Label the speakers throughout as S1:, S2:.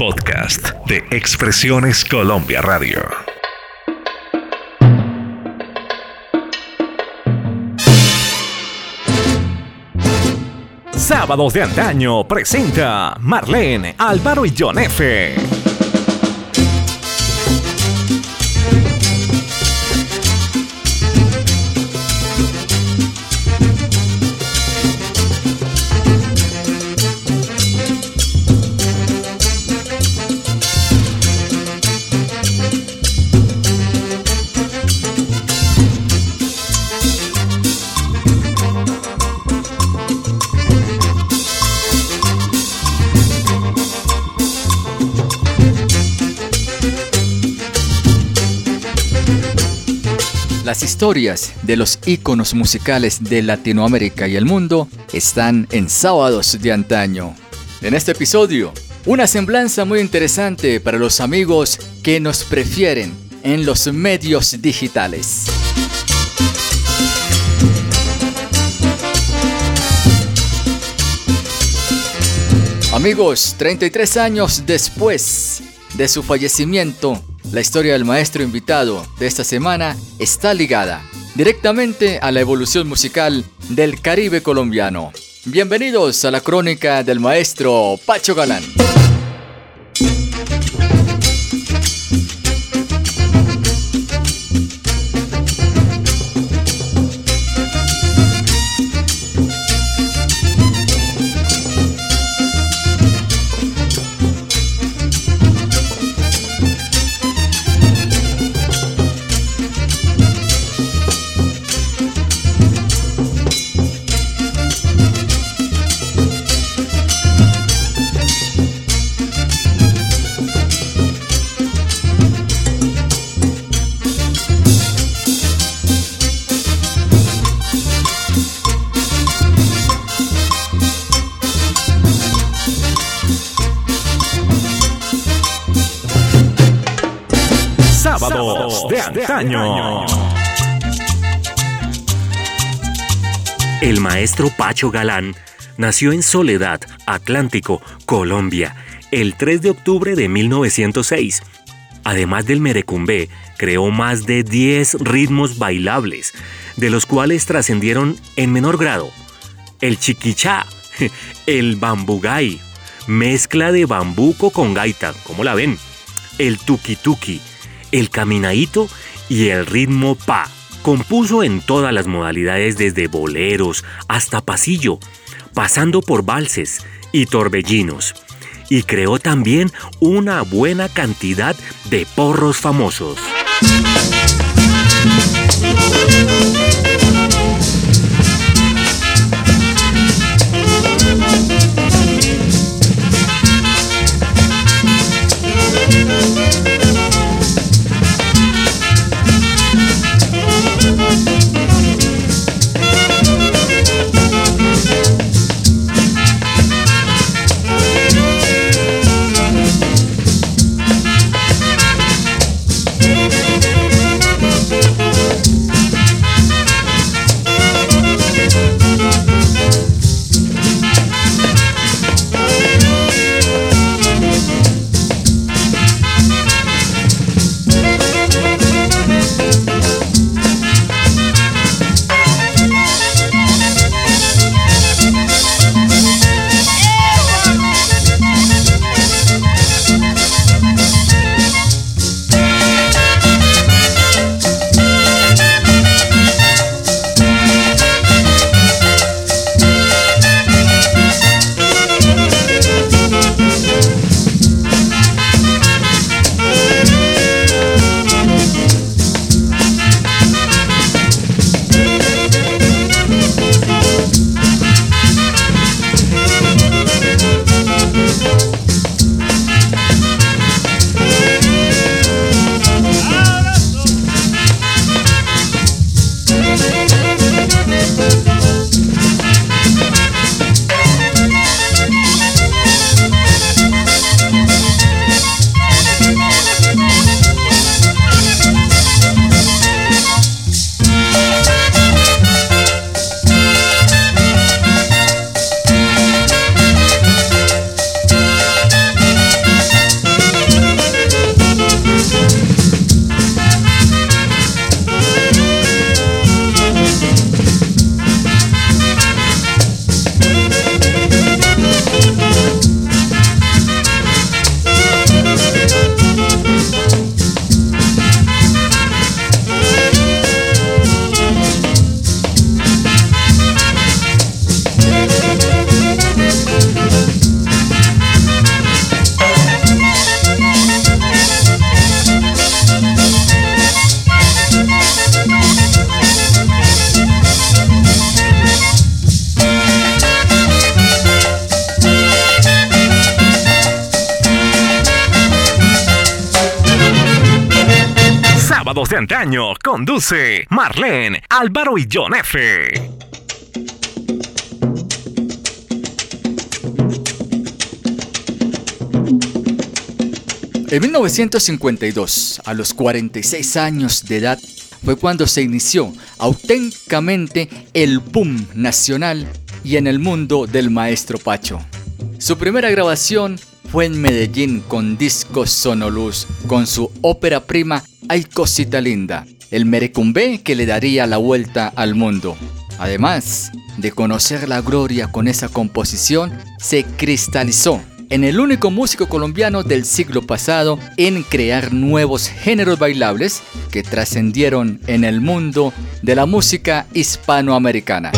S1: Podcast de Expresiones Colombia Radio.
S2: Sábados de antaño presenta Marlene, Álvaro y John F.
S3: historias de los íconos musicales de Latinoamérica y el mundo están en Sábados de Antaño. En este episodio, una semblanza muy interesante para los amigos que nos prefieren en los medios digitales. Amigos, 33 años después de su fallecimiento, la historia del maestro invitado de esta semana está ligada directamente a la evolución musical del Caribe colombiano. Bienvenidos a la crónica del maestro Pacho Galán.
S4: El maestro Pacho Galán nació en Soledad, Atlántico, Colombia, el 3 de octubre de 1906. Además del merecumbé, creó más de 10 ritmos bailables, de los cuales trascendieron en menor grado el chiquichá, el bambugay, mezcla de bambuco con gaita, como la ven, el tuki, el caminaíto y el ritmo pa. Compuso en todas las modalidades desde boleros hasta pasillo, pasando por valses y torbellinos. Y creó también una buena cantidad de porros famosos.
S2: De antaño conduce Marlene, Álvaro y John F.
S3: En 1952, a los 46 años de edad, fue cuando se inició auténticamente el boom nacional y en el mundo del maestro Pacho. Su primera grabación fue en Medellín con Discos Sonoluz, con su ópera prima Ay Cosita Linda, el merecumbé que le daría la vuelta al mundo. Además de conocer la gloria con esa composición, se cristalizó en el único músico colombiano del siglo pasado en crear nuevos géneros bailables que trascendieron en el mundo de la música hispanoamericana.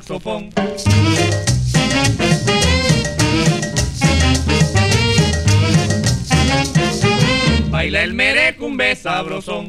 S5: Saxofón. Baila el merecumbe sabrosón.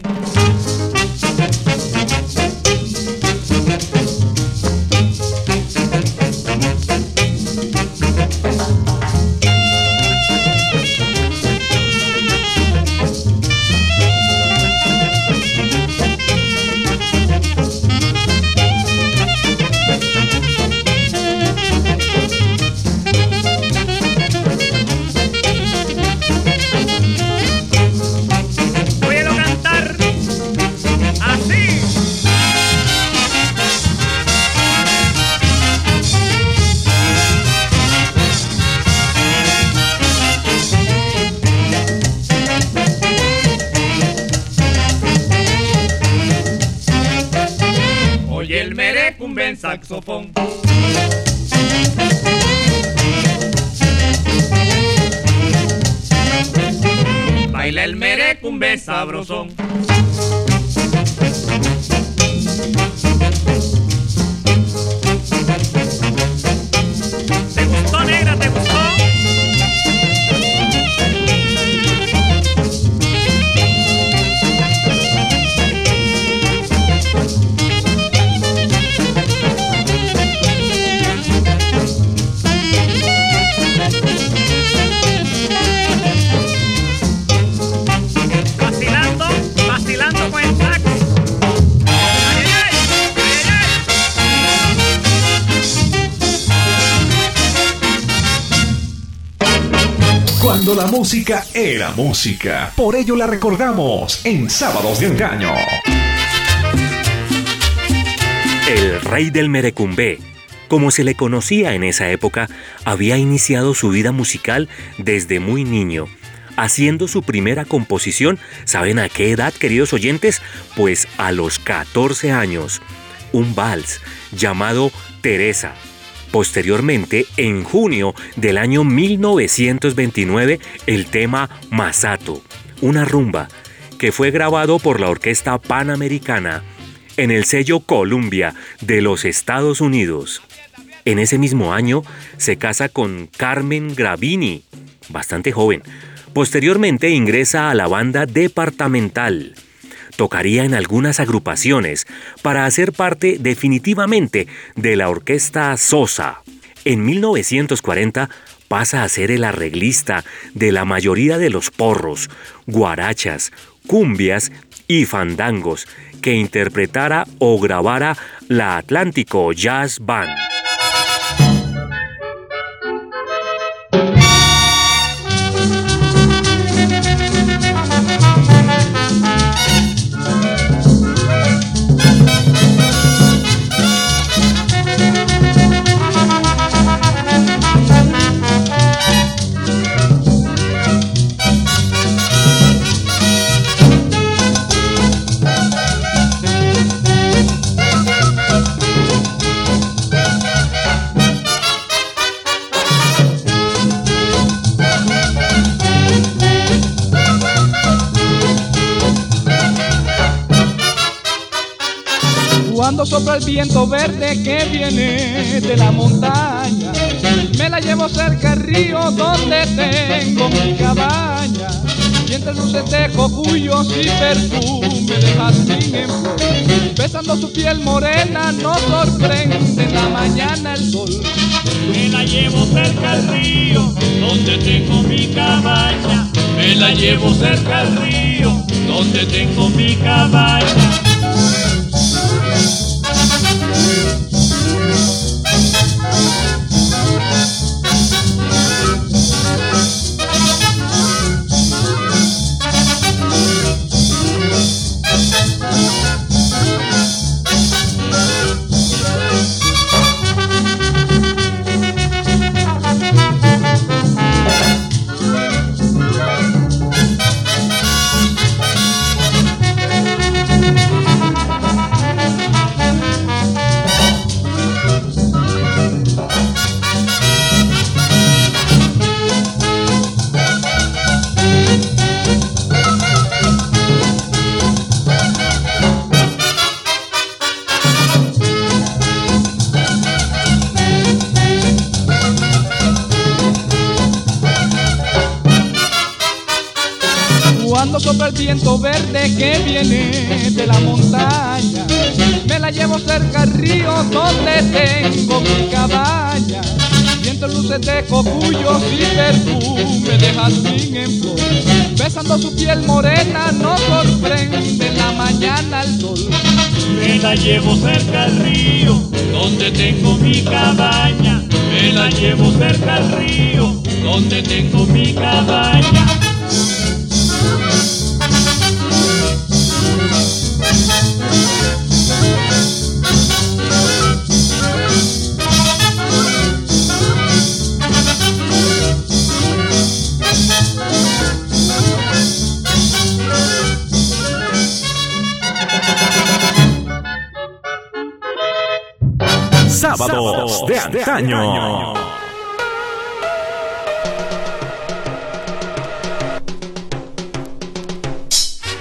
S1: Música era música. Por ello la recordamos en Sábados de Engaño.
S4: El rey del merecumbé, como se le conocía en esa época, había iniciado su vida musical desde muy niño haciendo su primera composición. ¿Saben a qué edad, queridos oyentes? Pues a los 14 años. Un vals llamado Teresa, Posteriormente, en junio del año 1929, el tema Masato, una rumba, que fue grabado por la Orquesta Panamericana en el sello Columbia de los Estados Unidos. En ese mismo año se casa con Carmen Gravini, bastante joven. Posteriormente ingresa a la banda departamental tocaría en algunas agrupaciones para hacer parte definitivamente de la orquesta Sosa. En 1940 pasa a ser el arreglista de la mayoría de los porros, guarachas, cumbias y fandangos que interpretara o grabara la Atlántico Jazz Band.
S6: Sopla el viento verde que viene de la montaña, me la llevo cerca al río donde tengo mi cabaña. Y entre luces de cocuyos y perfume de jazmín en besando su piel morena nos sorprende en la mañana el sol.
S5: Me la llevo cerca al río donde tengo mi cabaña. Me la llevo cerca al río donde tengo mi cabaña.
S6: Viento verde que viene de la montaña. Me la llevo cerca al río donde tengo mi cabaña. Viento luces de cocuyos y perfume de jazmín en flor. Besando su piel morena nos sorprende en la mañana el sol.
S5: Me la llevo cerca al río donde tengo mi cabaña. Me la llevo cerca al río donde tengo mi cabaña.
S2: De antaño.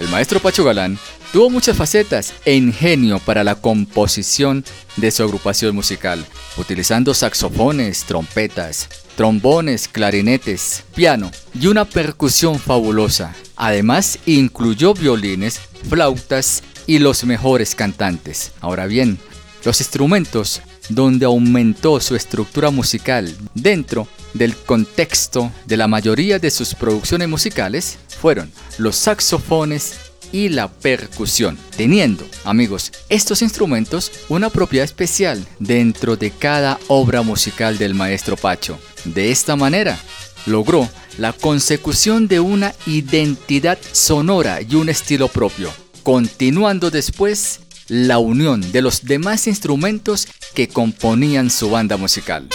S3: El maestro Pacho Galán tuvo muchas facetas e ingenio para la composición de su agrupación musical, utilizando saxofones, trompetas, trombones, clarinetes, piano y una percusión fabulosa. Además, incluyó violines, flautas y los mejores cantantes. Ahora bien, los instrumentos donde aumentó su estructura musical dentro del contexto de la mayoría de sus producciones musicales fueron los saxofones y la percusión, teniendo, amigos, estos instrumentos una propiedad especial dentro de cada obra musical del maestro Pacho. De esta manera, logró la consecución de una identidad sonora y un estilo propio, continuando después la unión de los demás instrumentos que componían su banda musical.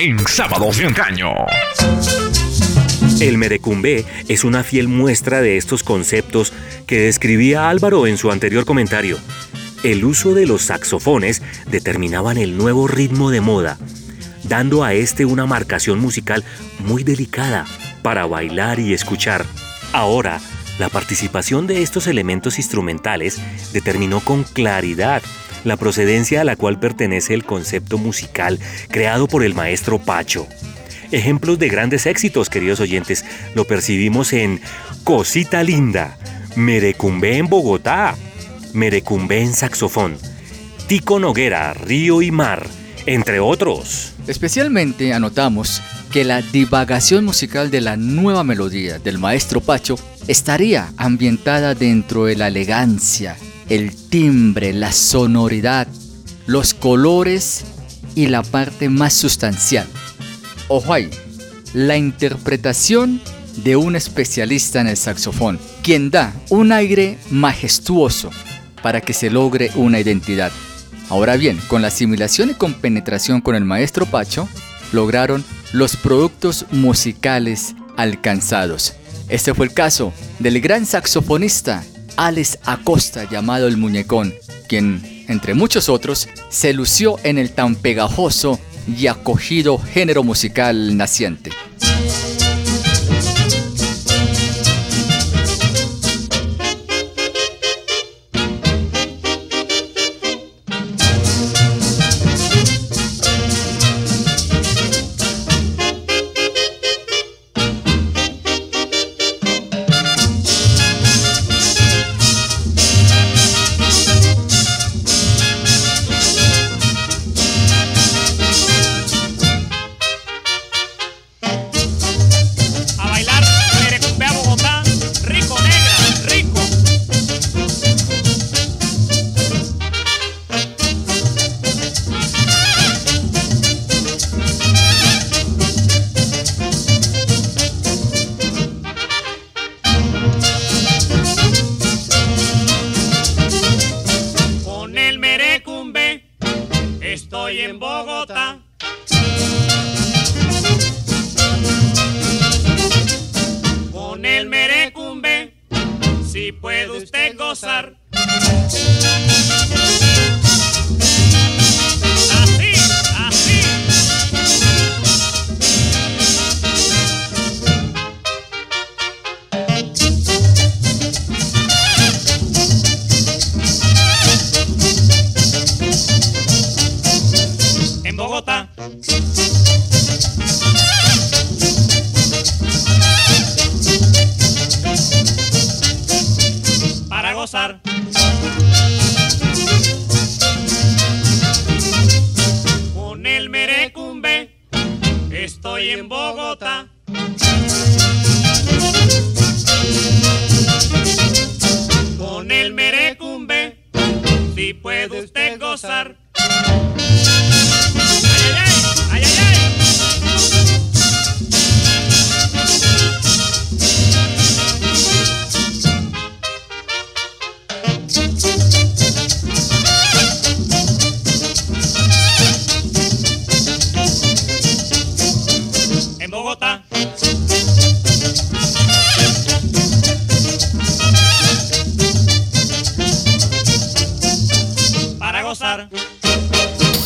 S1: En sábados de antaño.
S4: El merecumbe es una fiel muestra de estos conceptos que describía Álvaro en su anterior comentario. El uso de los saxofones determinaban el nuevo ritmo de moda, dando a este una marcación musical muy delicada para bailar y escuchar. Ahora, la participación de estos elementos instrumentales determinó con claridad la procedencia a la cual pertenece el concepto musical creado por el maestro Pacho. Ejemplos de grandes éxitos, queridos oyentes, lo percibimos en Cosita Linda, Merecumbe en Bogotá, Merecumbe en saxofón, Tico Noguera, Río y Mar, entre otros.
S3: Especialmente anotamos que la divagación musical de la nueva melodía del maestro Pacho estaría ambientada dentro de la elegancia, el timbre, la sonoridad, los colores y la parte más sustancial Ojo ahí, la interpretación de un especialista en el saxofón, quien da un aire majestuoso para que se logre una identidad. Ahora bien, con la asimilación y compenetración con el maestro Pacho, lograron los productos musicales alcanzados. Este fue el caso del gran saxofonista Alex Acosta llamado el Muñecón, quien, entre muchos otros, se lució en el tan pegajoso y acogido género musical naciente.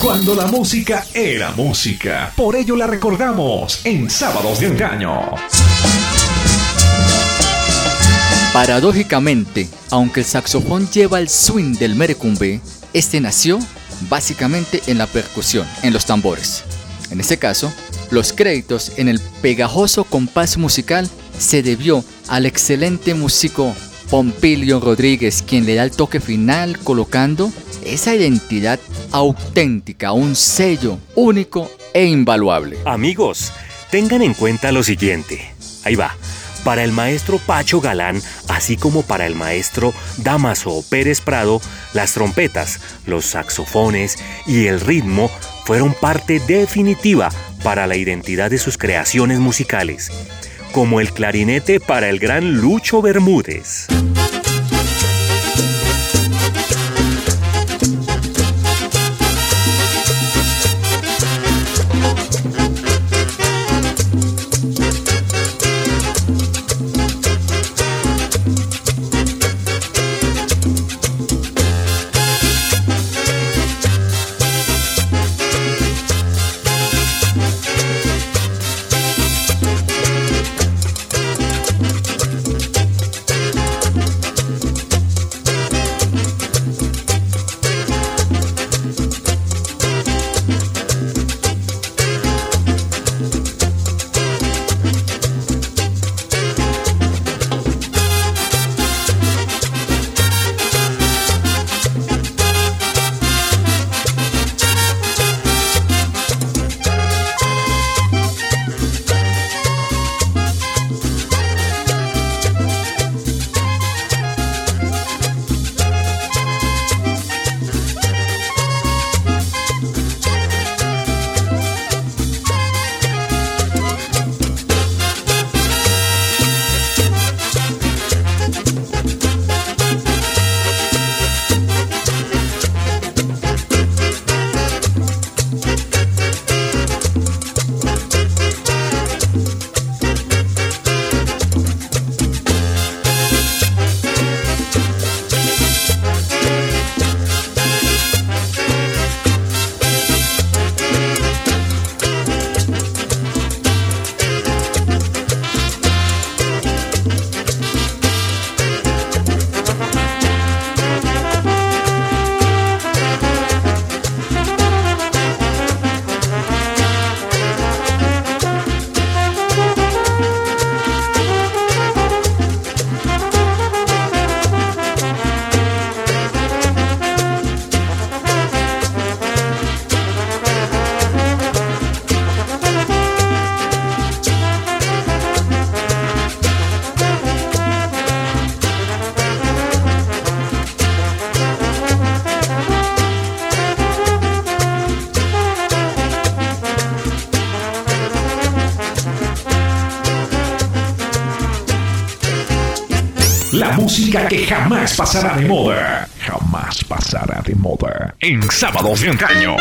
S1: Cuando la música era música. Por ello la recordamos en Sábados de Engaño.
S3: Paradójicamente, aunque el saxofón lleva el swing del merecumbe, este nació básicamente en la percusión, en los tambores. En este caso, los créditos en el pegajoso compás musical se debió al excelente músico Pompilio Rodríguez, quien le da el toque final colocando esa identidad auténtica, un sello único e invaluable.
S4: Amigos, tengan en cuenta lo siguiente. Ahí va. Para el maestro Pacho Galán, así como para el maestro Damaso Pérez Prado, las trompetas, los saxofones y el ritmo fueron parte definitiva para la identidad de sus creaciones musicales, como el clarinete para el gran Lucho Bermúdez.
S1: Que jamás pasará de moda. Jamás pasará de moda. En sábados de antaño.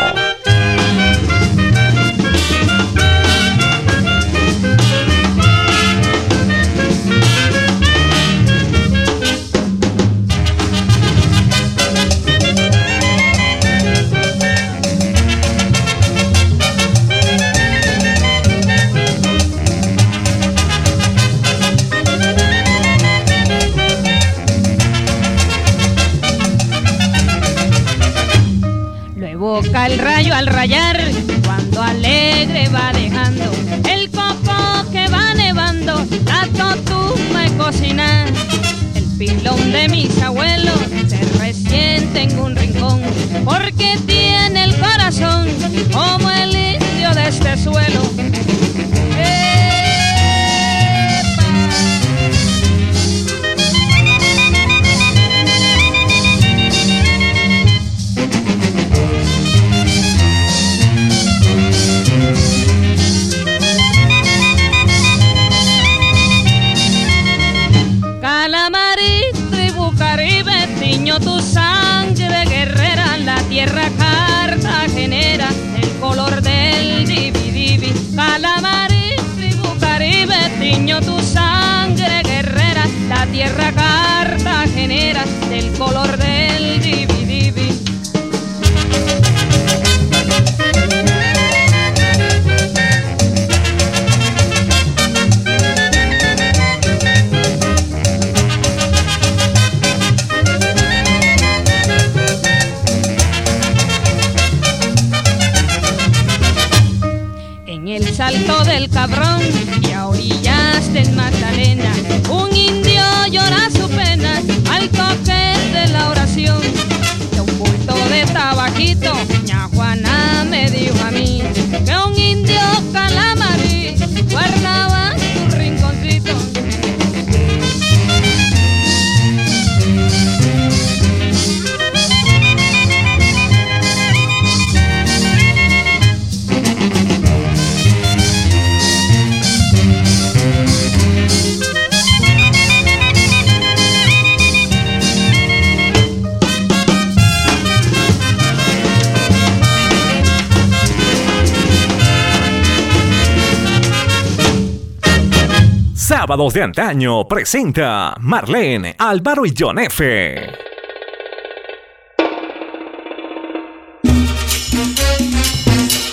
S7: De
S2: Antaño presenta Marlene, Álvaro y John F.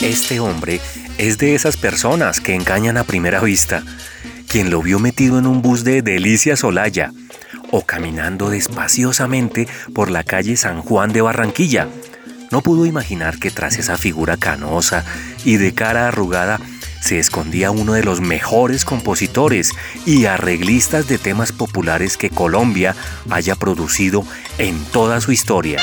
S4: Este hombre es de esas personas que engañan a primera vista. Quien lo vio metido en un bus de Delicia Solaya o caminando despaciosamente por la calle San Juan de Barranquilla, no pudo imaginar que tras esa figura canosa y de cara arrugada se escondía uno de los mejores compositores y arreglistas de temas populares que Colombia haya producido en toda su historia.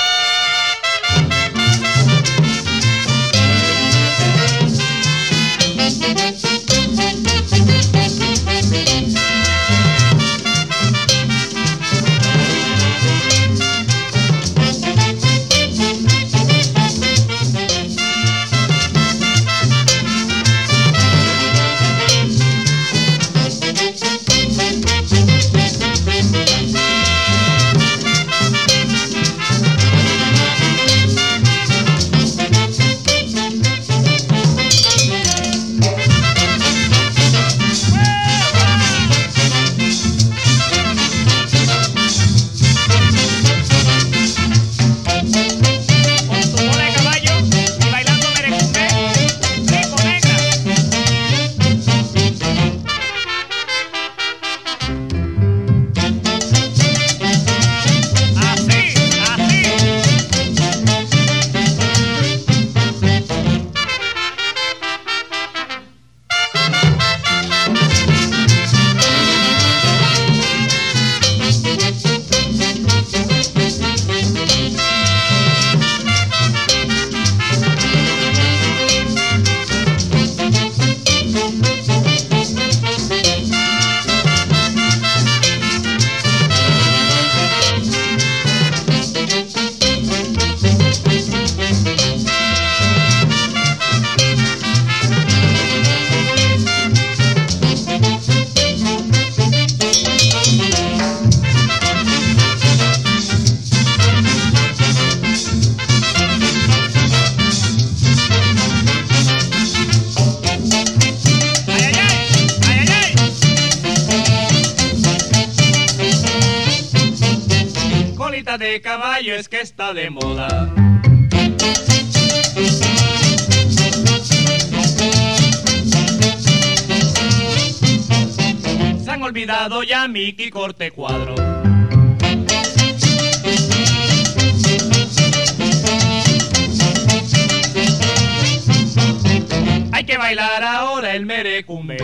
S5: De moda. Se han olvidado ya Mickey Corte Cuadro. Hay que bailar ahora el merecumbe.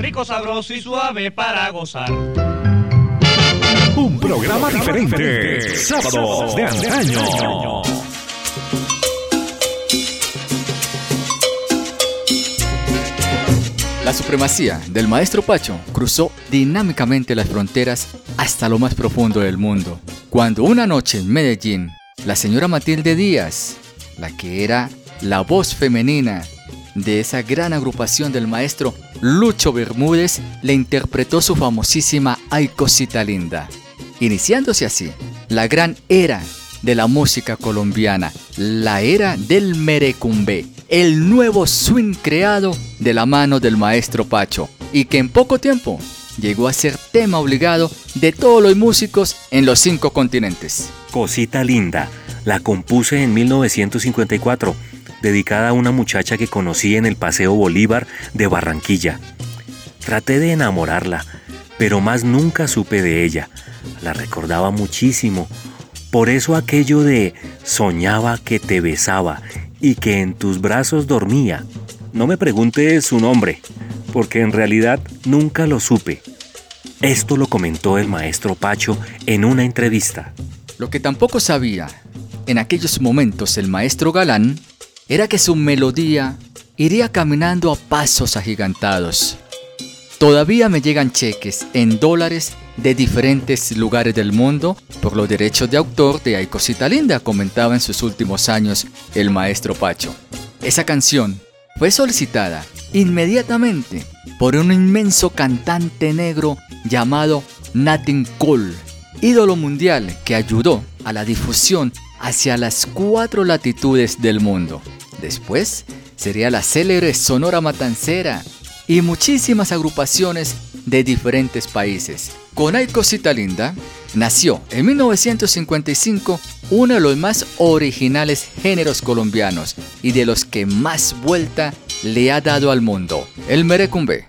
S5: Rico, sabroso y suave para gozar.
S1: Un programa diferente. Sábados de antaño.
S3: La supremacía del maestro Pacho cruzó dinámicamente las fronteras hasta lo más profundo del mundo. Cuando una noche en Medellín, la señora Matilde Díaz, la que era la voz femenina de esa gran agrupación del maestro Lucho Bermúdez, le interpretó su famosísima Ay Cosita Linda, iniciándose así la gran era de la música colombiana, la era del merecumbe, el nuevo swing creado de la mano del maestro Pacho y que en poco tiempo llegó a ser tema obligado de todos los músicos en los cinco continentes.
S4: Cosita linda, la compuse en 1954, dedicada a una muchacha que conocí en el Paseo Bolívar de Barranquilla. Traté de enamorarla, pero más nunca supe de ella. La recordaba muchísimo. Por eso aquello de soñaba que te besaba y que en tus brazos dormía. No me preguntes su nombre, porque en realidad nunca lo supe. Esto lo comentó el maestro Pacho en una entrevista.
S3: Lo que tampoco sabía en aquellos momentos el maestro Galán era que su melodía iría caminando a pasos agigantados. Todavía me llegan cheques en dólares de diferentes lugares del mundo por los derechos de autor de Ay Linda, comentaba en sus últimos años el maestro Pacho. Esa canción fue solicitada inmediatamente por un inmenso cantante negro llamado Natin Cole, ídolo mundial que ayudó a la difusión hacia las cuatro latitudes del mundo. Después sería la célebre Sonora Matancera y muchísimas agrupaciones de diferentes países. Con Ay Cosita Linda nació en 1955 uno de los más originales géneros colombianos y de los que más vuelta le ha dado al mundo, el merecumbe.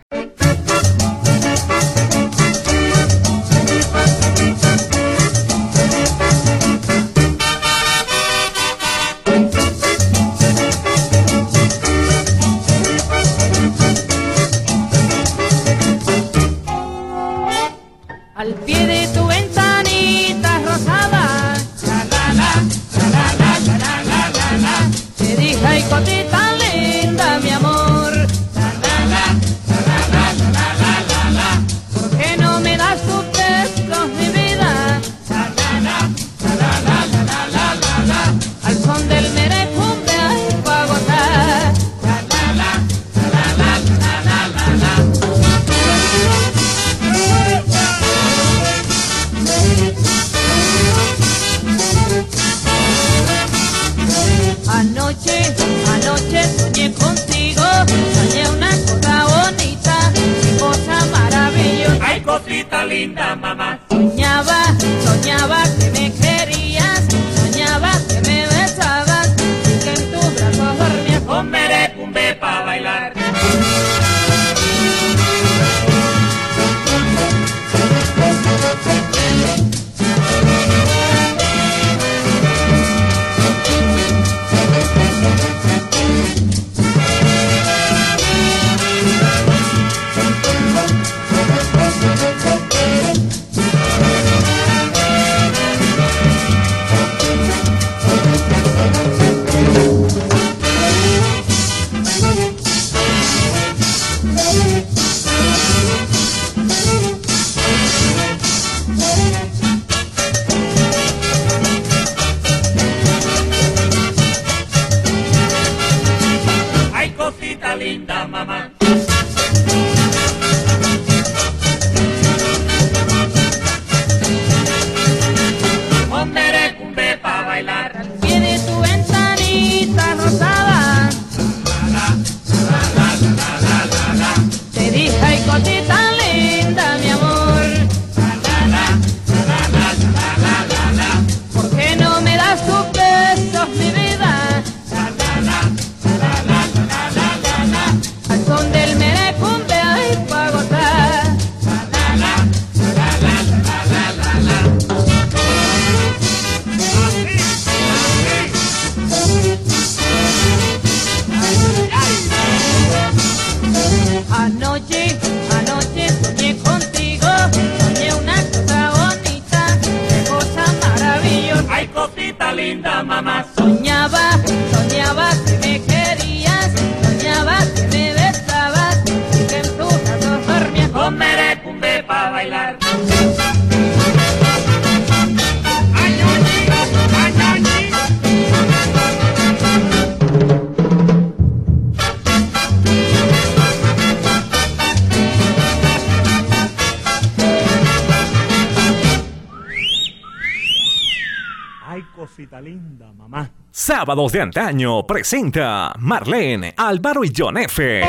S2: Sábados de antaño presenta Marlene, Álvaro y John F.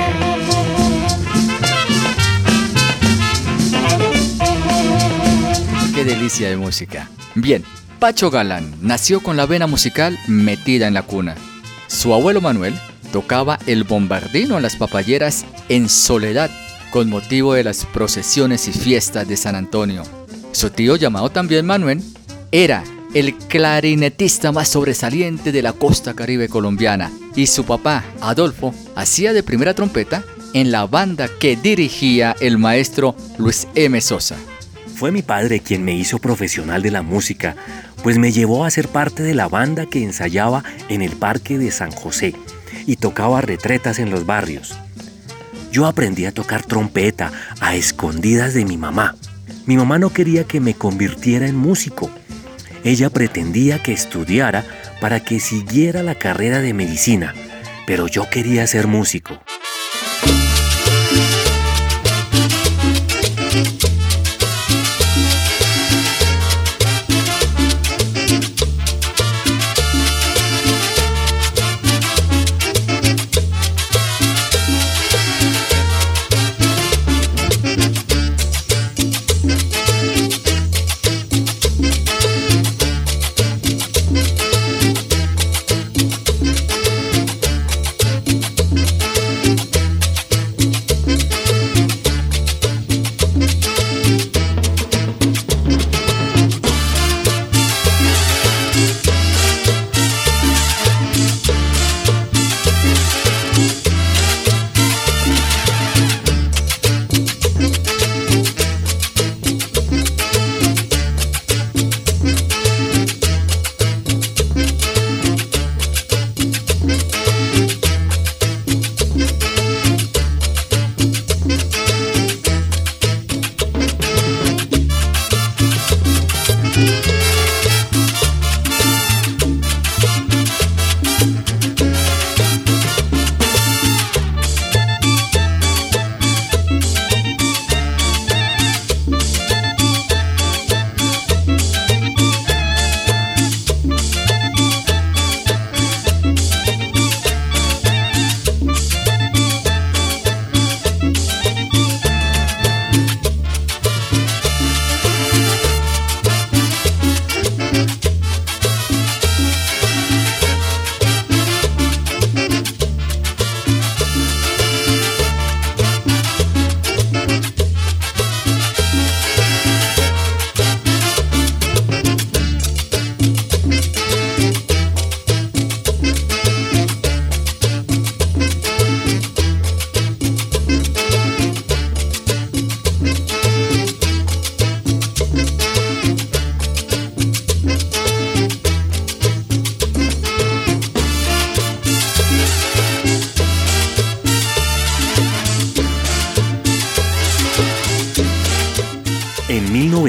S3: Qué delicia de música. Bien, Pacho Galán nació con la vena musical metida en la cuna. Su abuelo Manuel tocaba el bombardino en las papayeras en soledad con motivo de las procesiones y fiestas de San Antonio. Su tío, llamado también Manuel, era el clarinetista más sobresaliente de la costa caribe colombiana y su papá, Adolfo, hacía de primera trompeta en la banda que dirigía el maestro Luis M. Sosa.
S4: Fue mi padre quien me hizo profesional de la música, pues me llevó a ser parte de la banda que ensayaba en el Parque de San José y tocaba retretas en los barrios. Yo aprendí a tocar trompeta a escondidas de mi mamá. Mi mamá no quería que me convirtiera en músico. Ella pretendía que estudiara para que siguiera la carrera de medicina, pero yo quería ser músico.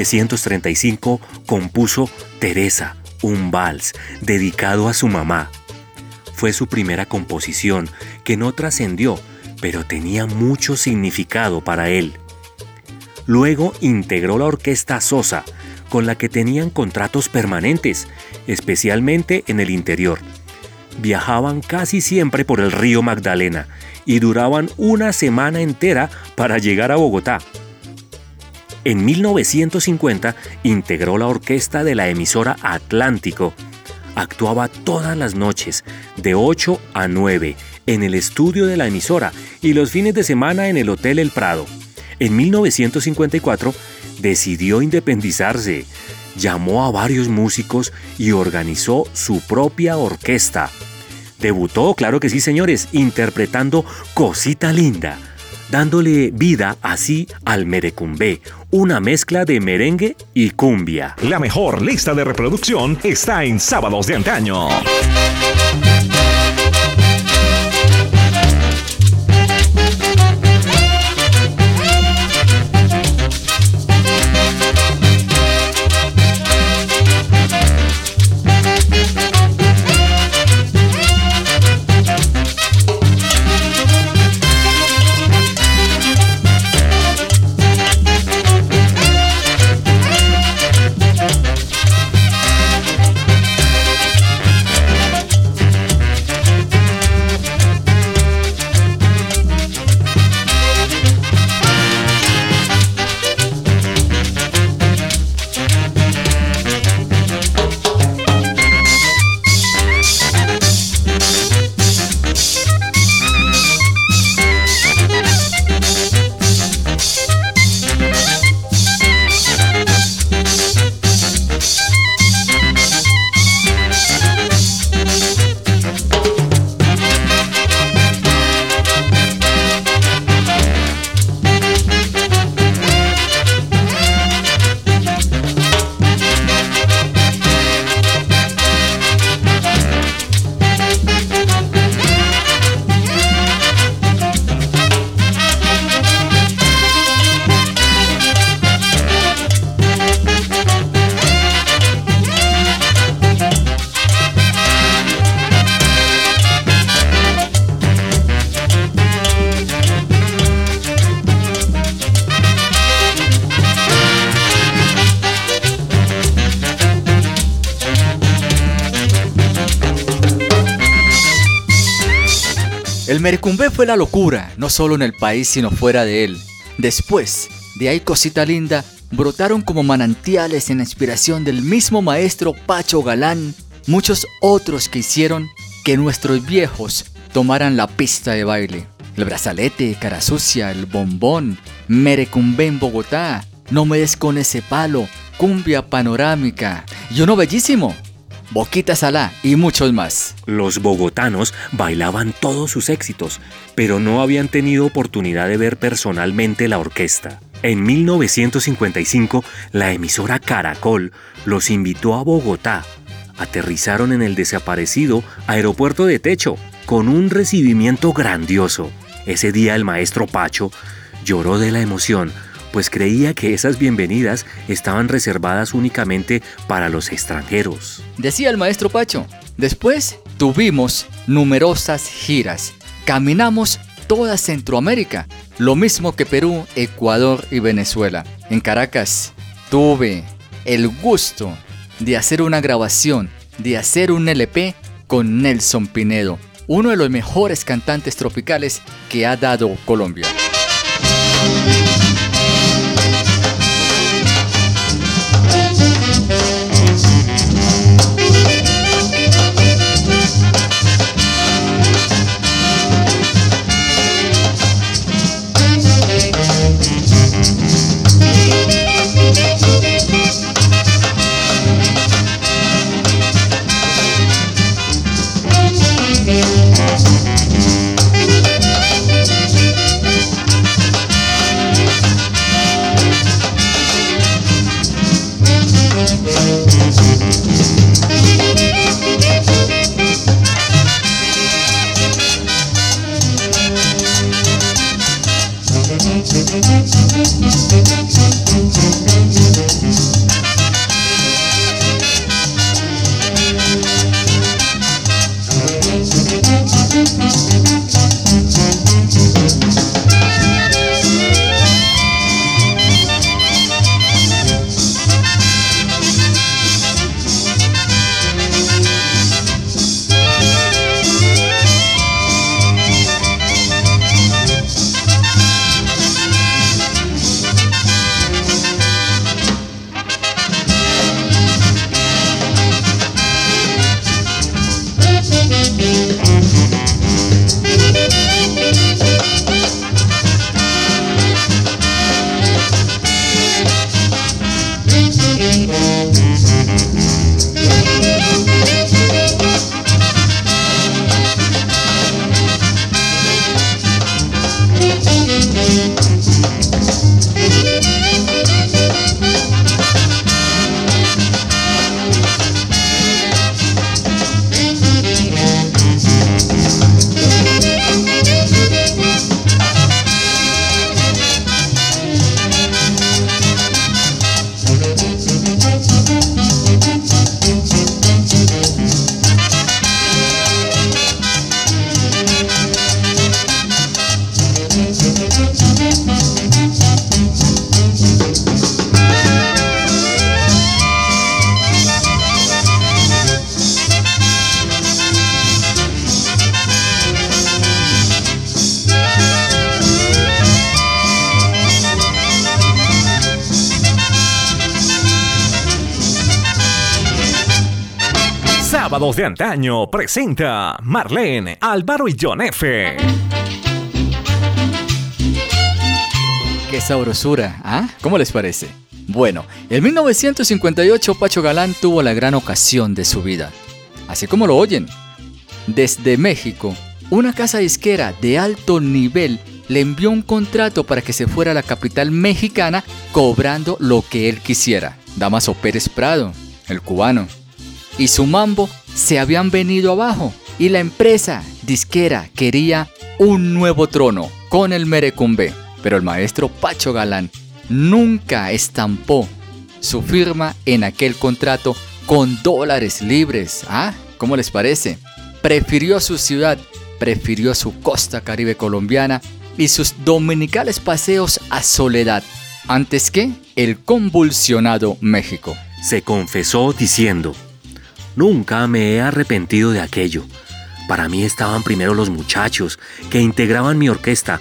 S4: 1935 compuso Teresa, un vals dedicado a su mamá. Fue su primera composición que no trascendió, pero tenía mucho significado para él. Luego integró la orquesta Sosa, con la que tenían contratos permanentes, especialmente en el interior. Viajaban casi siempre por el río Magdalena y duraban una semana entera para llegar a Bogotá. En 1950 integró la orquesta de la emisora Atlántico. Actuaba todas las noches, de 8 a 9, en el estudio de la emisora y los fines de semana en el Hotel El Prado. En 1954 decidió independizarse, llamó a varios músicos y organizó su propia orquesta. Debutó, claro que sí señores, interpretando Cosita Linda. Dándole vida así al merecumbé, una mezcla de merengue y cumbia.
S1: La mejor lista de reproducción está en Sábados de Antaño.
S3: Fue la locura, no solo en el país sino fuera de él. Después, de ahí cosita linda, brotaron como manantiales en inspiración del mismo maestro Pacho Galán, muchos otros que hicieron que nuestros viejos tomaran la pista de baile. El brazalete, cara sucia, el bombón, Merecumbé en Bogotá, no me des con ese palo, cumbia panorámica y uno bellísimo, Boquita Salá y muchos más.
S4: Los bogotanos bailaban todos sus éxitos, pero no habían tenido oportunidad de ver personalmente la orquesta. En 1955, la emisora Caracol los invitó a Bogotá. Aterrizaron en el desaparecido aeropuerto de Techo, con un recibimiento grandioso. Ese día el maestro Pacho lloró de la emoción pues creía que esas bienvenidas estaban reservadas únicamente para los extranjeros.
S3: Decía el maestro Pacho. Después tuvimos numerosas giras. Caminamos toda Centroamérica, lo mismo que Perú, Ecuador y Venezuela. En Caracas tuve el gusto de hacer una grabación, de hacer un LP con Nelson Pinedo, uno de los mejores cantantes tropicales que ha dado Colombia.
S2: De antaño presenta Marlene, Álvaro y John F.
S3: Qué sabrosura, ¿ah? ¿Cómo les parece? Bueno, en 1958 Pacho Galán tuvo la gran ocasión de su vida. Así como lo oyen. Desde México, una casa disquera de alto nivel le envió un contrato para que se fuera a la capital mexicana cobrando lo que él quisiera. Damaso Pérez Prado, el cubano, y su mambo se habían venido abajo y la empresa disquera quería un nuevo trono con el Merecumbe. Pero el maestro Pacho Galán nunca estampó su firma en aquel contrato con dólares libres. ¿Ah? ¿Cómo les parece? Prefirió su ciudad, prefirió su costa caribe colombiana y sus dominicales paseos a soledad, antes que el convulsionado México.
S4: Se confesó diciendo, Nunca me he arrepentido de aquello. Para mí estaban primero los muchachos que integraban mi orquesta.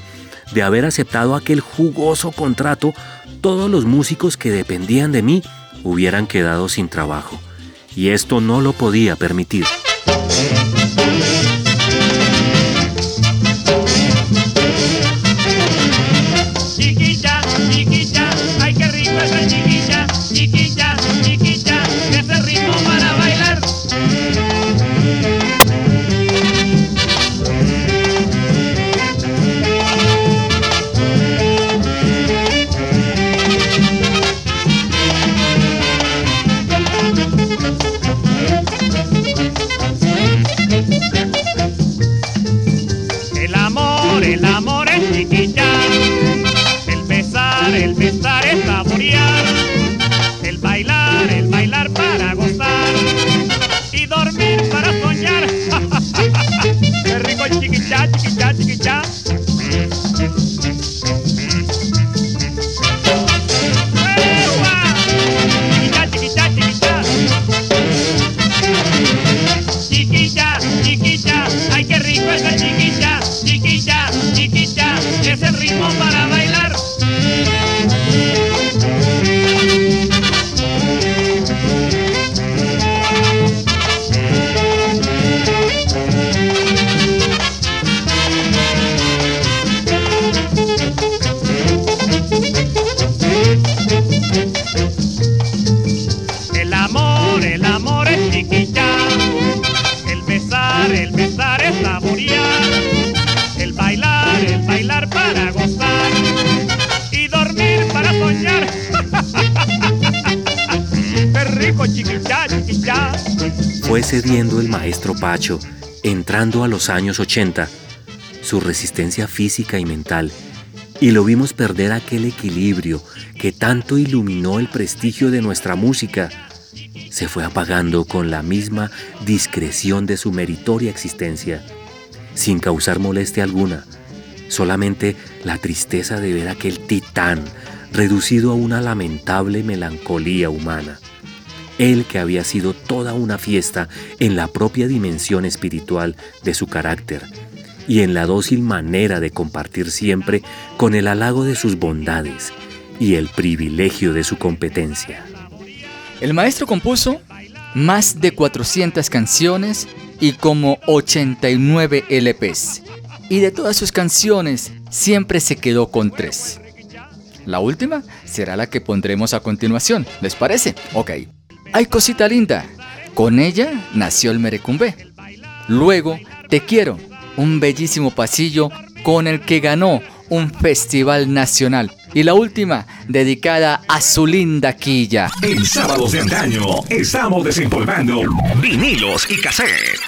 S4: De haber aceptado aquel jugoso contrato, todos los músicos que dependían de mí hubieran quedado sin trabajo. Y esto no lo podía permitir. Pacho, entrando a los años 80, su resistencia física y mental, y lo vimos perder aquel equilibrio que tanto iluminó el prestigio de nuestra música. Se fue apagando con la misma discreción de su meritoria existencia, sin causar molestia alguna, solamente la tristeza de ver aquel titán reducido a una lamentable melancolía humana. Él que había sido toda una fiesta en la propia dimensión espiritual de su carácter y en la dócil manera de compartir siempre con el halago de sus bondades y el privilegio de su competencia.
S3: El maestro compuso más de 400 canciones y como 89 LPs. Y de todas sus canciones siempre se quedó con tres. La última será la que pondremos a continuación, ¿les parece? Ok. Hay cosita linda. Con ella nació el merecumbe. Luego, Te quiero, un bellísimo pasillo con el que ganó un festival nacional. Y la última, dedicada a su linda quilla.
S1: En sábados de antaño estamos desempolvando vinilos y cassettes.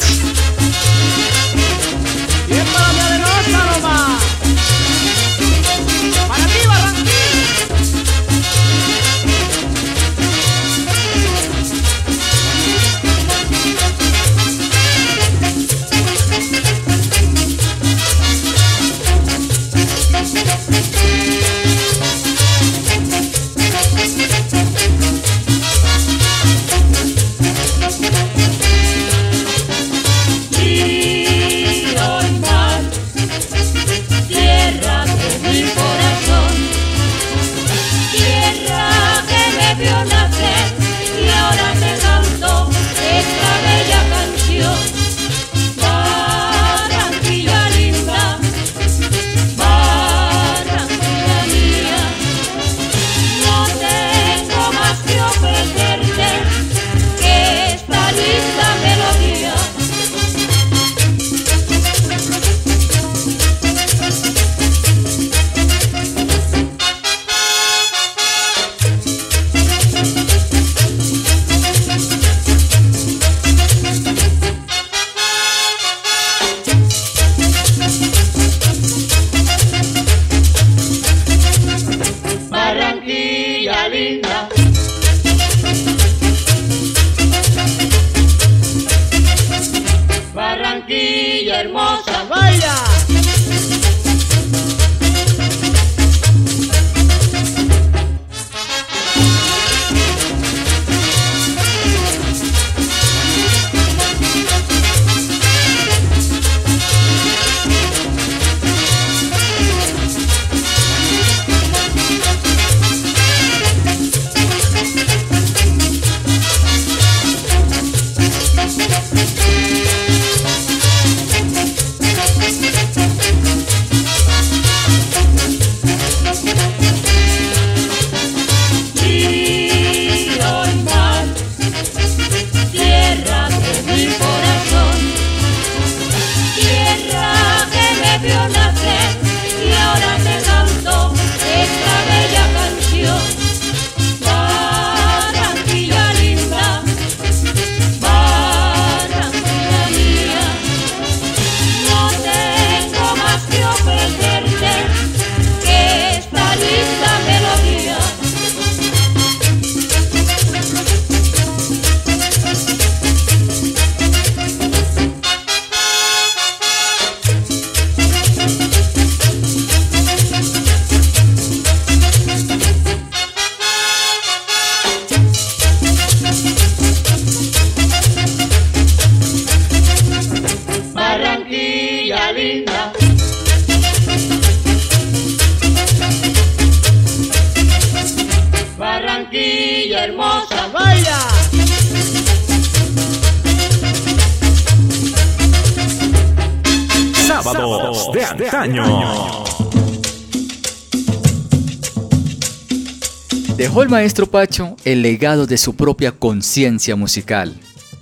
S3: Dejó el maestro Pacho el legado de su propia conciencia musical,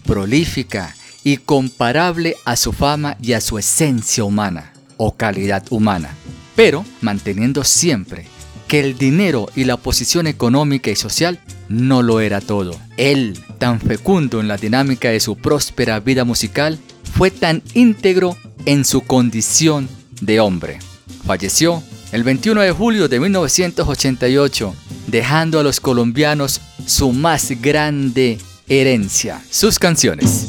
S3: prolífica y comparable a su fama y a su esencia humana o calidad humana, pero manteniendo siempre que el dinero y la posición económica y social no lo era todo. Él, tan fecundo en la dinámica de su próspera vida musical, fue tan íntegro en su condición de hombre. Falleció el 21 de julio de 1988, dejando a los colombianos su más grande herencia, sus canciones.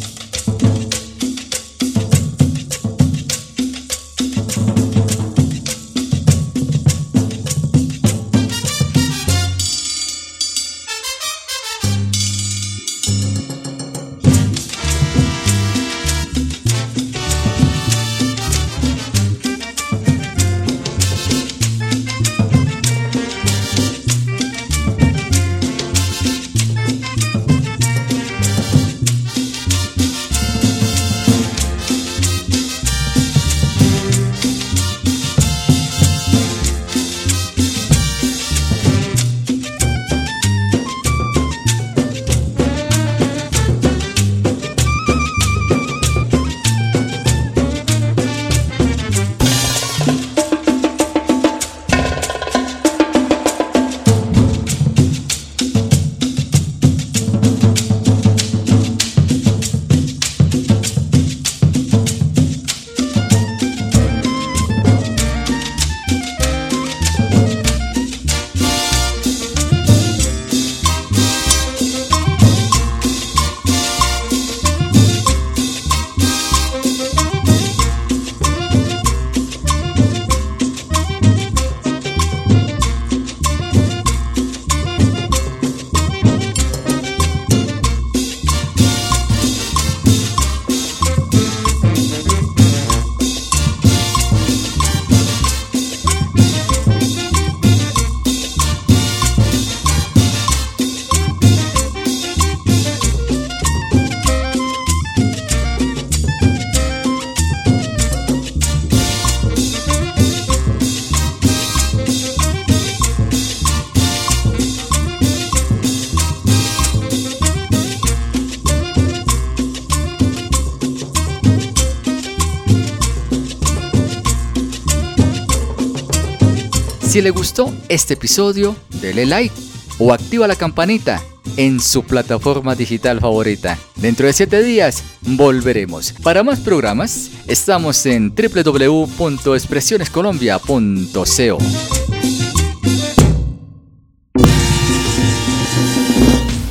S3: Si le gustó este episodio, dele like o activa la campanita en su plataforma digital favorita. Dentro de 7 días volveremos. Para más programas, estamos en www.expresionescolombia.co.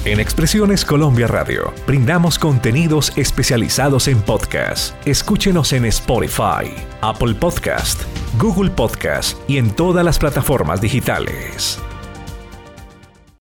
S2: En Expresiones Colombia Radio brindamos contenidos especializados en podcast. Escúchenos en Spotify, Apple Podcast, Google Podcast y en todas las plataformas digitales.